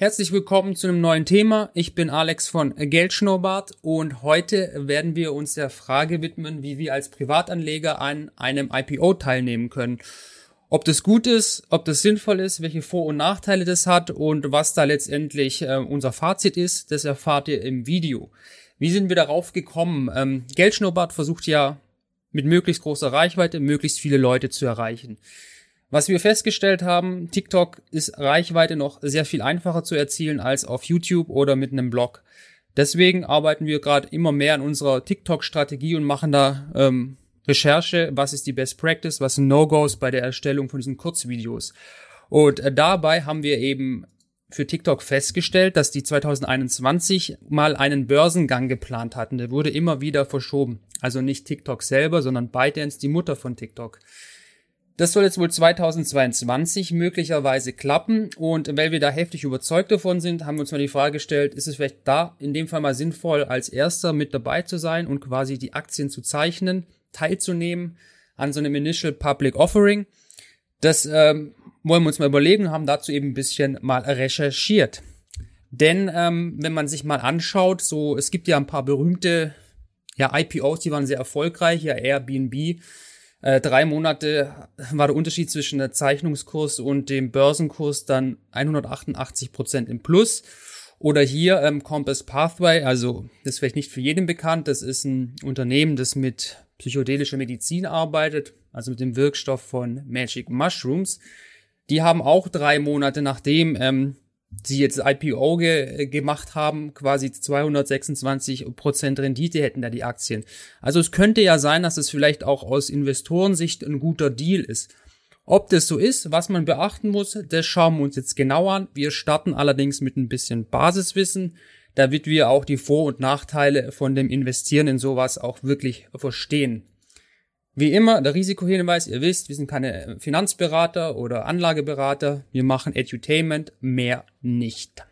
Herzlich willkommen zu einem neuen Thema. Ich bin Alex von Geldschnurrbart und heute werden wir uns der Frage widmen, wie wir als Privatanleger an einem IPO teilnehmen können. Ob das gut ist, ob das sinnvoll ist, welche Vor- und Nachteile das hat und was da letztendlich äh, unser Fazit ist, das erfahrt ihr im Video. Wie sind wir darauf gekommen? Ähm, Geldschnurrbart versucht ja mit möglichst großer Reichweite möglichst viele Leute zu erreichen. Was wir festgestellt haben, TikTok ist Reichweite noch sehr viel einfacher zu erzielen als auf YouTube oder mit einem Blog. Deswegen arbeiten wir gerade immer mehr an unserer TikTok-Strategie und machen da ähm, Recherche, was ist die Best Practice, was sind No-Gos bei der Erstellung von diesen Kurzvideos. Und äh, dabei haben wir eben für TikTok festgestellt, dass die 2021 mal einen Börsengang geplant hatten. Der wurde immer wieder verschoben. Also nicht TikTok selber, sondern ByteDance, die Mutter von TikTok. Das soll jetzt wohl 2022 möglicherweise klappen und weil wir da heftig überzeugt davon sind, haben wir uns mal die Frage gestellt, ist es vielleicht da in dem Fall mal sinnvoll, als erster mit dabei zu sein und quasi die Aktien zu zeichnen, teilzunehmen an so einem Initial Public Offering. Das ähm, wollen wir uns mal überlegen, haben dazu eben ein bisschen mal recherchiert. Denn ähm, wenn man sich mal anschaut, so es gibt ja ein paar berühmte ja, IPOs, die waren sehr erfolgreich, ja Airbnb äh, drei Monate war der Unterschied zwischen der Zeichnungskurs und dem Börsenkurs dann 188 Prozent im Plus. Oder hier ähm, Compass Pathway, also das ist vielleicht nicht für jeden bekannt, das ist ein Unternehmen, das mit psychedelischer Medizin arbeitet, also mit dem Wirkstoff von Magic Mushrooms. Die haben auch drei Monate nachdem ähm, sie jetzt IPO ge gemacht haben, quasi 226 Prozent Rendite hätten da die Aktien. Also es könnte ja sein, dass es vielleicht auch aus Investorensicht ein guter Deal ist. Ob das so ist, was man beachten muss, das schauen wir uns jetzt genau an. Wir starten allerdings mit ein bisschen Basiswissen, damit wir auch die Vor- und Nachteile von dem Investieren in sowas auch wirklich verstehen. Wie immer, der Risikohinweis, ihr wisst, wir sind keine Finanzberater oder Anlageberater. Wir machen Edutainment, mehr nicht.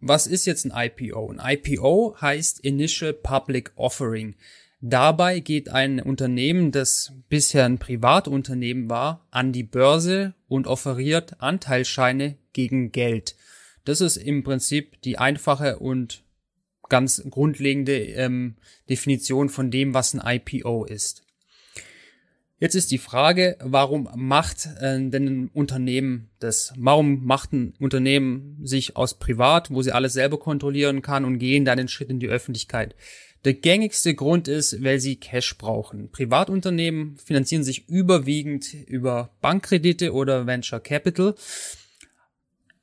Was ist jetzt ein IPO? Ein IPO heißt Initial Public Offering. Dabei geht ein Unternehmen, das bisher ein Privatunternehmen war, an die Börse und offeriert Anteilsscheine gegen Geld. Das ist im Prinzip die einfache und ganz grundlegende ähm, Definition von dem, was ein IPO ist. Jetzt ist die Frage, warum macht äh, denn ein Unternehmen das? Warum macht ein Unternehmen sich aus privat, wo sie alles selber kontrollieren kann und gehen dann den Schritt in die Öffentlichkeit? Der gängigste Grund ist, weil sie Cash brauchen. Privatunternehmen finanzieren sich überwiegend über Bankkredite oder Venture Capital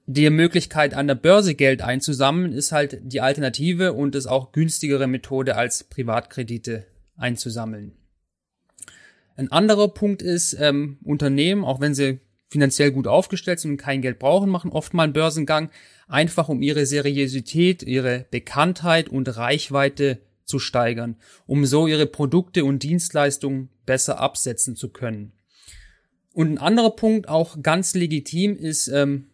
die Möglichkeit, an der Börse Geld einzusammeln, ist halt die Alternative und ist auch günstigere Methode als Privatkredite einzusammeln. Ein anderer Punkt ist, ähm, Unternehmen, auch wenn sie finanziell gut aufgestellt sind und kein Geld brauchen, machen oft mal einen Börsengang, einfach um ihre Seriosität, ihre Bekanntheit und Reichweite zu steigern, um so ihre Produkte und Dienstleistungen besser absetzen zu können. Und ein anderer Punkt, auch ganz legitim, ist ähm,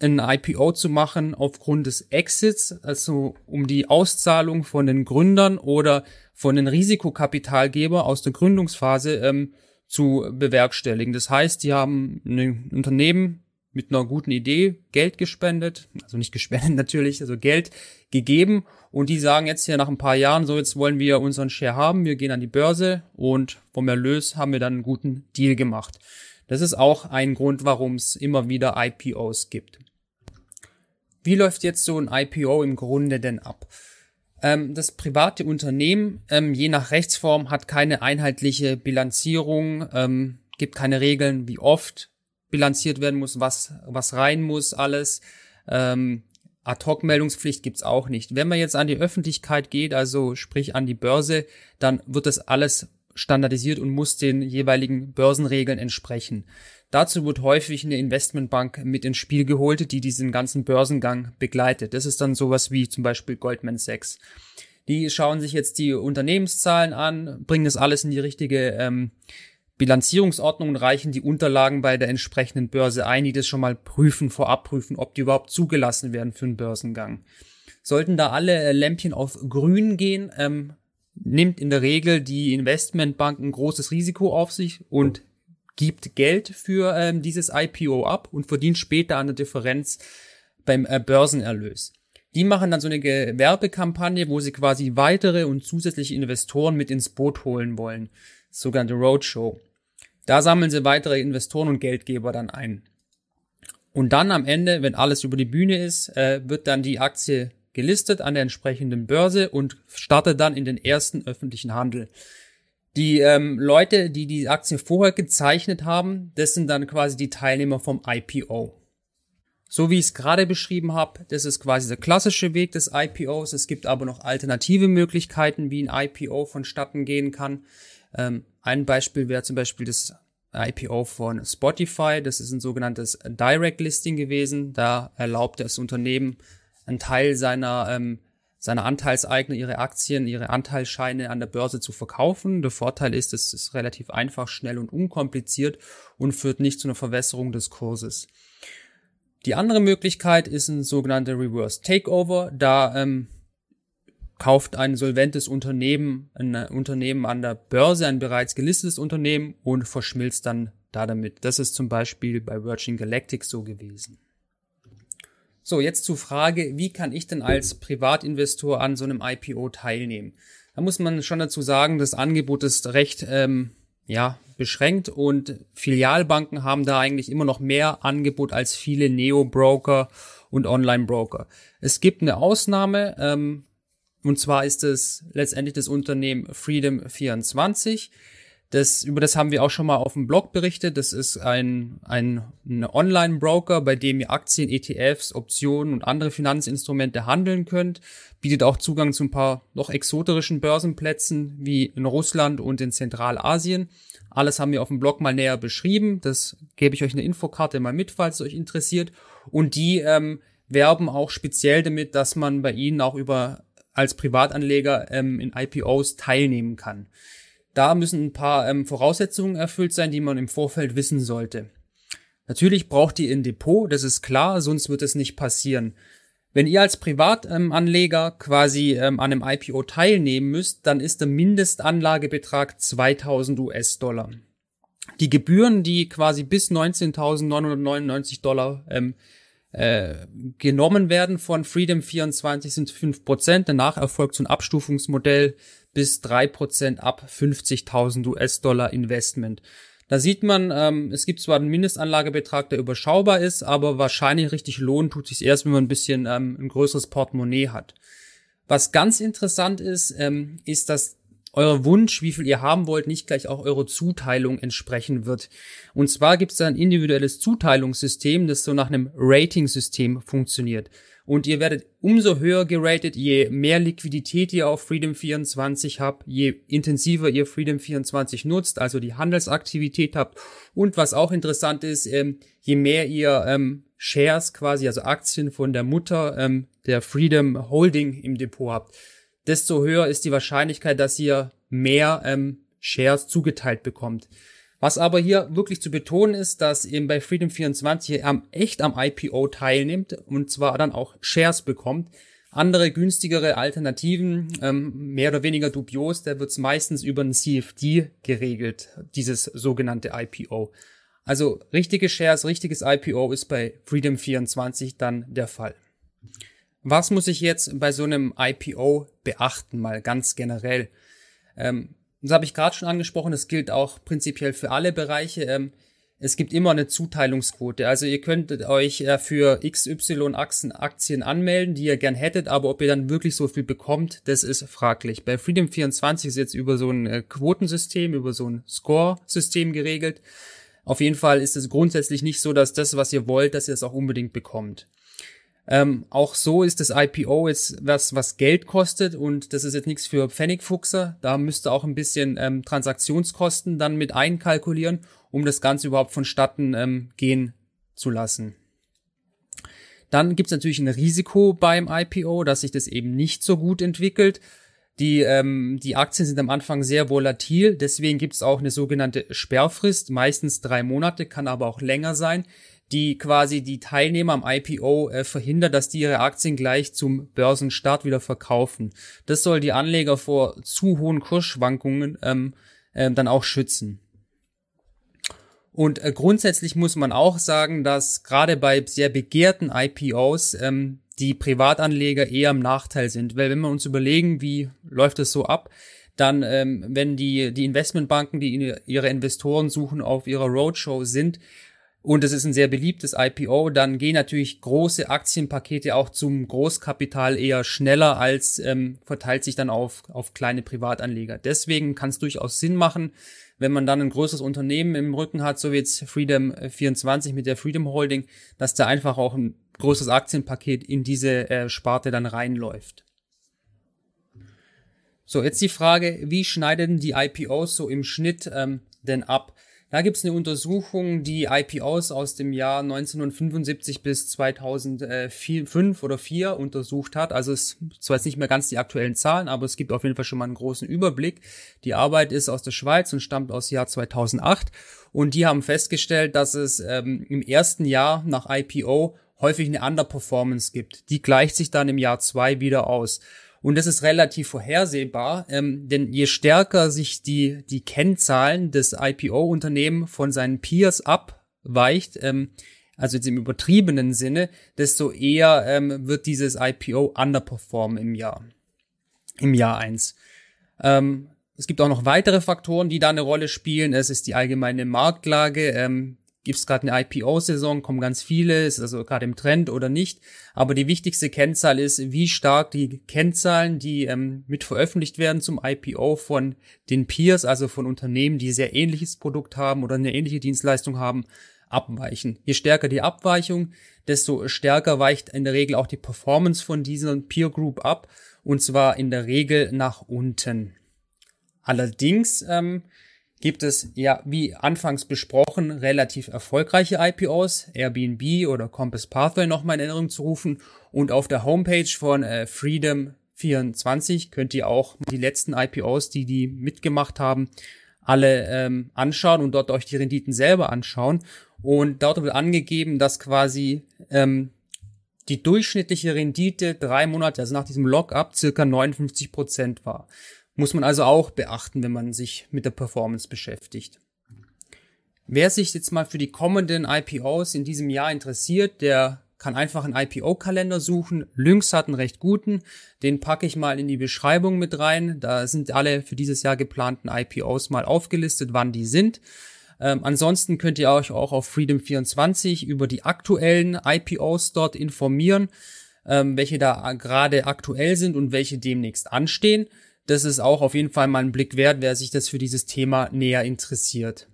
ein IPO zu machen aufgrund des Exits, also um die Auszahlung von den Gründern oder von den Risikokapitalgeber aus der Gründungsphase ähm, zu bewerkstelligen. Das heißt, die haben ein Unternehmen mit einer guten Idee Geld gespendet, also nicht gespendet natürlich, also Geld gegeben und die sagen jetzt hier nach ein paar Jahren, so jetzt wollen wir unseren Share haben, wir gehen an die Börse und vom Erlös haben wir dann einen guten Deal gemacht. Das ist auch ein Grund, warum es immer wieder IPOs gibt. Wie läuft jetzt so ein IPO im Grunde denn ab? Ähm, das private Unternehmen, ähm, je nach Rechtsform, hat keine einheitliche Bilanzierung, ähm, gibt keine Regeln, wie oft bilanziert werden muss, was, was rein muss, alles. Ähm, Ad-Hoc-Meldungspflicht gibt's auch nicht. Wenn man jetzt an die Öffentlichkeit geht, also sprich an die Börse, dann wird das alles standardisiert und muss den jeweiligen Börsenregeln entsprechen. Dazu wird häufig eine Investmentbank mit ins Spiel geholt, die diesen ganzen Börsengang begleitet. Das ist dann sowas wie zum Beispiel Goldman Sachs. Die schauen sich jetzt die Unternehmenszahlen an, bringen das alles in die richtige ähm, Bilanzierungsordnung und reichen die Unterlagen bei der entsprechenden Börse ein, die das schon mal prüfen, vorab prüfen, ob die überhaupt zugelassen werden für einen Börsengang. Sollten da alle Lämpchen auf grün gehen, ähm, nimmt in der Regel die Investmentbank ein großes Risiko auf sich und gibt Geld für ähm, dieses IPO ab und verdient später an der Differenz beim äh, Börsenerlös. Die machen dann so eine Werbekampagne, wo sie quasi weitere und zusätzliche Investoren mit ins Boot holen wollen. Sogenannte Roadshow. Da sammeln sie weitere Investoren und Geldgeber dann ein. Und dann am Ende, wenn alles über die Bühne ist, äh, wird dann die Aktie gelistet an der entsprechenden Börse und startet dann in den ersten öffentlichen Handel. Die ähm, Leute, die die Aktie vorher gezeichnet haben, das sind dann quasi die Teilnehmer vom IPO. So wie ich es gerade beschrieben habe, das ist quasi der klassische Weg des IPOs. Es gibt aber noch alternative Möglichkeiten, wie ein IPO vonstatten gehen kann. Ähm, ein Beispiel wäre zum Beispiel das IPO von Spotify. Das ist ein sogenanntes Direct Listing gewesen. Da erlaubt das Unternehmen einen Teil seiner ähm, seine Anteilseigner ihre Aktien, ihre Anteilsscheine an der Börse zu verkaufen. Der Vorteil ist, es ist relativ einfach, schnell und unkompliziert und führt nicht zu einer Verwässerung des Kurses. Die andere Möglichkeit ist ein sogenannter Reverse Takeover. Da ähm, kauft ein solventes Unternehmen ein Unternehmen an der Börse, ein bereits gelistetes Unternehmen und verschmilzt dann da damit. Das ist zum Beispiel bei Virgin Galactic so gewesen. So, jetzt zur Frage, wie kann ich denn als Privatinvestor an so einem IPO teilnehmen? Da muss man schon dazu sagen, das Angebot ist recht ähm, ja, beschränkt und Filialbanken haben da eigentlich immer noch mehr Angebot als viele Neo-Broker und Online-Broker. Es gibt eine Ausnahme, ähm, und zwar ist es letztendlich das Unternehmen Freedom24. Das, über das haben wir auch schon mal auf dem Blog berichtet. Das ist ein, ein, ein Online-Broker, bei dem ihr Aktien, ETFs, Optionen und andere Finanzinstrumente handeln könnt. Bietet auch Zugang zu ein paar noch exoterischen Börsenplätzen wie in Russland und in Zentralasien. Alles haben wir auf dem Blog mal näher beschrieben. Das gebe ich euch eine Infokarte mal mit, falls es euch interessiert. Und die ähm, werben auch speziell damit, dass man bei ihnen auch über als Privatanleger ähm, in IPOs teilnehmen kann. Da müssen ein paar ähm, Voraussetzungen erfüllt sein, die man im Vorfeld wissen sollte. Natürlich braucht ihr ein Depot, das ist klar, sonst wird es nicht passieren. Wenn ihr als Privatanleger quasi ähm, an einem IPO teilnehmen müsst, dann ist der Mindestanlagebetrag 2000 US-Dollar. Die Gebühren, die quasi bis 19.999 Dollar ähm, äh, genommen werden von Freedom 24 sind 5%. Danach erfolgt so ein Abstufungsmodell bis drei Prozent ab 50.000 US-Dollar Investment. Da sieht man, ähm, es gibt zwar einen Mindestanlagebetrag, der überschaubar ist, aber wahrscheinlich richtig lohnen tut sich erst, wenn man ein bisschen ähm, ein größeres Portemonnaie hat. Was ganz interessant ist, ähm, ist, dass euer Wunsch, wie viel ihr haben wollt, nicht gleich auch eure Zuteilung entsprechen wird. Und zwar gibt es da ein individuelles Zuteilungssystem, das so nach einem Rating-System funktioniert und ihr werdet umso höher geratet, je mehr Liquidität ihr auf Freedom 24 habt, je intensiver ihr Freedom 24 nutzt, also die Handelsaktivität habt und was auch interessant ist, ähm, je mehr ihr ähm, Shares quasi, also Aktien von der Mutter ähm, der Freedom Holding im Depot habt, desto höher ist die Wahrscheinlichkeit, dass ihr mehr ähm, Shares zugeteilt bekommt. Was aber hier wirklich zu betonen ist, dass eben bei Freedom 24 am, echt am IPO teilnimmt und zwar dann auch Shares bekommt. Andere günstigere Alternativen, ähm, mehr oder weniger dubios, da wird es meistens über ein CFD geregelt, dieses sogenannte IPO. Also richtige Shares, richtiges IPO ist bei Freedom 24 dann der Fall. Was muss ich jetzt bei so einem IPO beachten, mal ganz generell? Ähm, das habe ich gerade schon angesprochen, das gilt auch prinzipiell für alle Bereiche. Ähm, es gibt immer eine Zuteilungsquote. Also ihr könntet euch äh, für XY Aktien, anmelden, die ihr gern hättet, aber ob ihr dann wirklich so viel bekommt, das ist fraglich. Bei Freedom 24 ist jetzt über so ein äh, Quotensystem, über so ein Score-System geregelt. Auf jeden Fall ist es grundsätzlich nicht so, dass das, was ihr wollt, dass ihr es auch unbedingt bekommt. Ähm, auch so ist das IPO jetzt was, was Geld kostet und das ist jetzt nichts für Pfennigfuchser. Da müsste auch ein bisschen ähm, Transaktionskosten dann mit einkalkulieren, um das Ganze überhaupt vonstatten ähm, gehen zu lassen. Dann gibt es natürlich ein Risiko beim IPO, dass sich das eben nicht so gut entwickelt. Die, ähm, die Aktien sind am Anfang sehr volatil, deswegen gibt es auch eine sogenannte Sperrfrist, meistens drei Monate, kann aber auch länger sein. Die quasi die Teilnehmer am IPO äh, verhindert, dass die ihre Aktien gleich zum Börsenstart wieder verkaufen. Das soll die Anleger vor zu hohen Kursschwankungen ähm, äh, dann auch schützen. Und äh, grundsätzlich muss man auch sagen, dass gerade bei sehr begehrten IPOs ähm, die Privatanleger eher im Nachteil sind. Weil wenn wir uns überlegen, wie läuft es so ab, dann, ähm, wenn die, die Investmentbanken, die ihre Investoren suchen, auf ihrer Roadshow sind, und es ist ein sehr beliebtes IPO, dann gehen natürlich große Aktienpakete auch zum Großkapital eher schneller als ähm, verteilt sich dann auf, auf kleine Privatanleger. Deswegen kann es durchaus Sinn machen, wenn man dann ein größeres Unternehmen im Rücken hat, so wie jetzt Freedom 24 mit der Freedom Holding, dass da einfach auch ein großes Aktienpaket in diese äh, Sparte dann reinläuft. So, jetzt die Frage, wie schneiden die IPOs so im Schnitt ähm, denn ab? Da gibt es eine Untersuchung, die IPOs aus dem Jahr 1975 bis 2005 oder 4 untersucht hat. Also es zwar jetzt nicht mehr ganz die aktuellen Zahlen, aber es gibt auf jeden Fall schon mal einen großen Überblick. Die Arbeit ist aus der Schweiz und stammt aus Jahr 2008 und die haben festgestellt, dass es ähm, im ersten Jahr nach IPO häufig eine Underperformance gibt. Die gleicht sich dann im Jahr zwei wieder aus. Und das ist relativ vorhersehbar, ähm, denn je stärker sich die, die Kennzahlen des IPO-Unternehmen von seinen Peers abweicht, ähm, also jetzt im übertriebenen Sinne, desto eher ähm, wird dieses IPO underperformen im Jahr, im Jahr eins. Ähm, es gibt auch noch weitere Faktoren, die da eine Rolle spielen. Es ist die allgemeine Marktlage. Ähm, gibt es gerade eine IPO-Saison, kommen ganz viele, ist also gerade im Trend oder nicht. Aber die wichtigste Kennzahl ist, wie stark die Kennzahlen, die ähm, mit veröffentlicht werden zum IPO von den Peers, also von Unternehmen, die sehr ähnliches Produkt haben oder eine ähnliche Dienstleistung haben, abweichen. Je stärker die Abweichung, desto stärker weicht in der Regel auch die Performance von dieser Peer Group ab und zwar in der Regel nach unten. Allerdings ähm, gibt es ja, wie anfangs besprochen, relativ erfolgreiche IPOs, Airbnb oder Compass Pathway nochmal in Erinnerung zu rufen. Und auf der Homepage von äh, Freedom 24 könnt ihr auch die letzten IPOs, die die mitgemacht haben, alle ähm, anschauen und dort euch die Renditen selber anschauen. Und dort wird angegeben, dass quasi ähm, die durchschnittliche Rendite drei Monate, also nach diesem Lockup, circa 59 Prozent war. Muss man also auch beachten, wenn man sich mit der Performance beschäftigt. Wer sich jetzt mal für die kommenden IPOs in diesem Jahr interessiert, der kann einfach einen IPO-Kalender suchen. Lynx hat einen recht guten. Den packe ich mal in die Beschreibung mit rein. Da sind alle für dieses Jahr geplanten IPOs mal aufgelistet, wann die sind. Ähm, ansonsten könnt ihr euch auch auf Freedom24 über die aktuellen IPOs dort informieren, ähm, welche da gerade aktuell sind und welche demnächst anstehen das ist auch auf jeden Fall mal ein Blick wert, wer sich das für dieses Thema näher interessiert.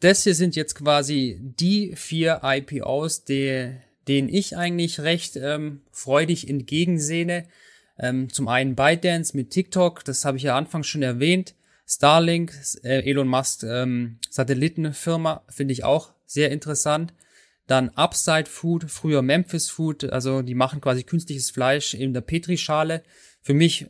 Das hier sind jetzt quasi die vier IPOs, die, denen ich eigentlich recht ähm, freudig entgegensehne. Ähm, zum einen ByteDance mit TikTok, das habe ich ja anfangs schon erwähnt. Starlink, äh, Elon Musk ähm, Satellitenfirma, finde ich auch sehr interessant. Dann Upside Food, früher Memphis Food, also die machen quasi künstliches Fleisch in der Petrischale. Für mich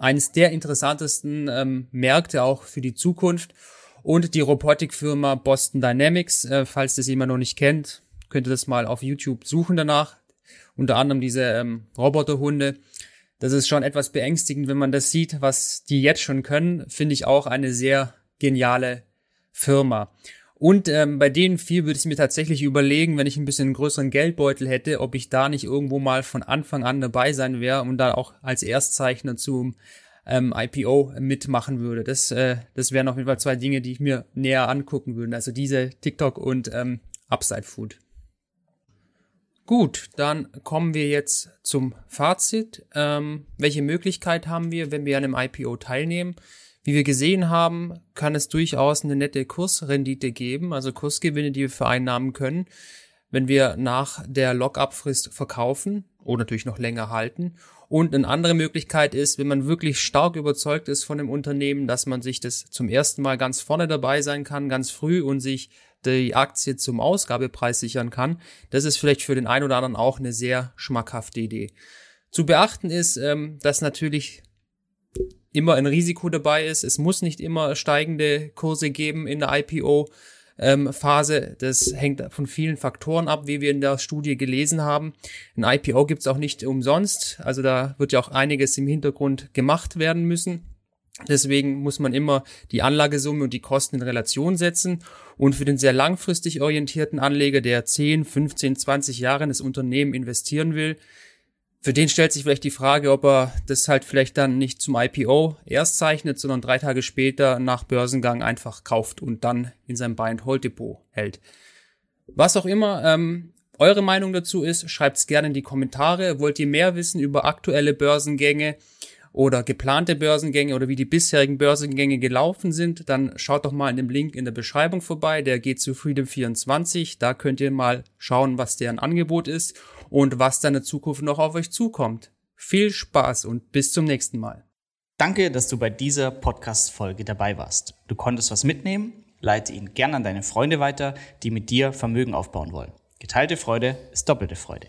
eines der interessantesten ähm, Märkte auch für die Zukunft. Und die Robotikfirma Boston Dynamics, äh, falls das jemand noch nicht kennt, könnt ihr das mal auf YouTube suchen danach. Unter anderem diese ähm, Roboterhunde. Das ist schon etwas beängstigend, wenn man das sieht, was die jetzt schon können. Finde ich auch eine sehr geniale Firma. Und ähm, bei denen viel würde ich mir tatsächlich überlegen, wenn ich ein bisschen einen größeren Geldbeutel hätte, ob ich da nicht irgendwo mal von Anfang an dabei sein wäre und da auch als Erstzeichner zum ähm, IPO mitmachen würde. Das, äh, das wären auf jeden Fall zwei Dinge, die ich mir näher angucken würde. Also diese TikTok und ähm, Upside Food. Gut, dann kommen wir jetzt zum Fazit. Ähm, welche Möglichkeit haben wir, wenn wir an einem IPO teilnehmen? Wie wir gesehen haben, kann es durchaus eine nette Kursrendite geben, also Kursgewinne, die wir vereinnahmen können, wenn wir nach der Lock-up-Frist verkaufen oder natürlich noch länger halten. Und eine andere Möglichkeit ist, wenn man wirklich stark überzeugt ist von dem Unternehmen, dass man sich das zum ersten Mal ganz vorne dabei sein kann, ganz früh und sich die Aktie zum Ausgabepreis sichern kann. Das ist vielleicht für den einen oder anderen auch eine sehr schmackhafte Idee. Zu beachten ist, ähm, dass natürlich immer ein Risiko dabei ist. Es muss nicht immer steigende Kurse geben in der IPO. ähm. Das hängt von vielen Faktoren ab, wie wir in der Studie gelesen haben. Ein IPO gibt's auch nicht umsonst. Also da wird ja auch einiges im Hintergrund gemacht werden müssen. Deswegen muss man immer die Anlagesumme und die Kosten in Relation setzen. Und für den sehr langfristig orientierten Anleger, der 10, 15, 20 Jahre in das Unternehmen investieren will, für den stellt sich vielleicht die Frage, ob er das halt vielleicht dann nicht zum IPO erst zeichnet, sondern drei Tage später nach Börsengang einfach kauft und dann in seinem Buy-and-Hold-Depot hält. Was auch immer ähm, eure Meinung dazu ist, schreibt es gerne in die Kommentare. Wollt ihr mehr wissen über aktuelle Börsengänge? oder geplante Börsengänge oder wie die bisherigen Börsengänge gelaufen sind, dann schaut doch mal in dem Link in der Beschreibung vorbei. Der geht zu Freedom24. Da könnt ihr mal schauen, was deren Angebot ist und was dann in Zukunft noch auf euch zukommt. Viel Spaß und bis zum nächsten Mal. Danke, dass du bei dieser Podcast-Folge dabei warst. Du konntest was mitnehmen? Leite ihn gern an deine Freunde weiter, die mit dir Vermögen aufbauen wollen. Geteilte Freude ist doppelte Freude.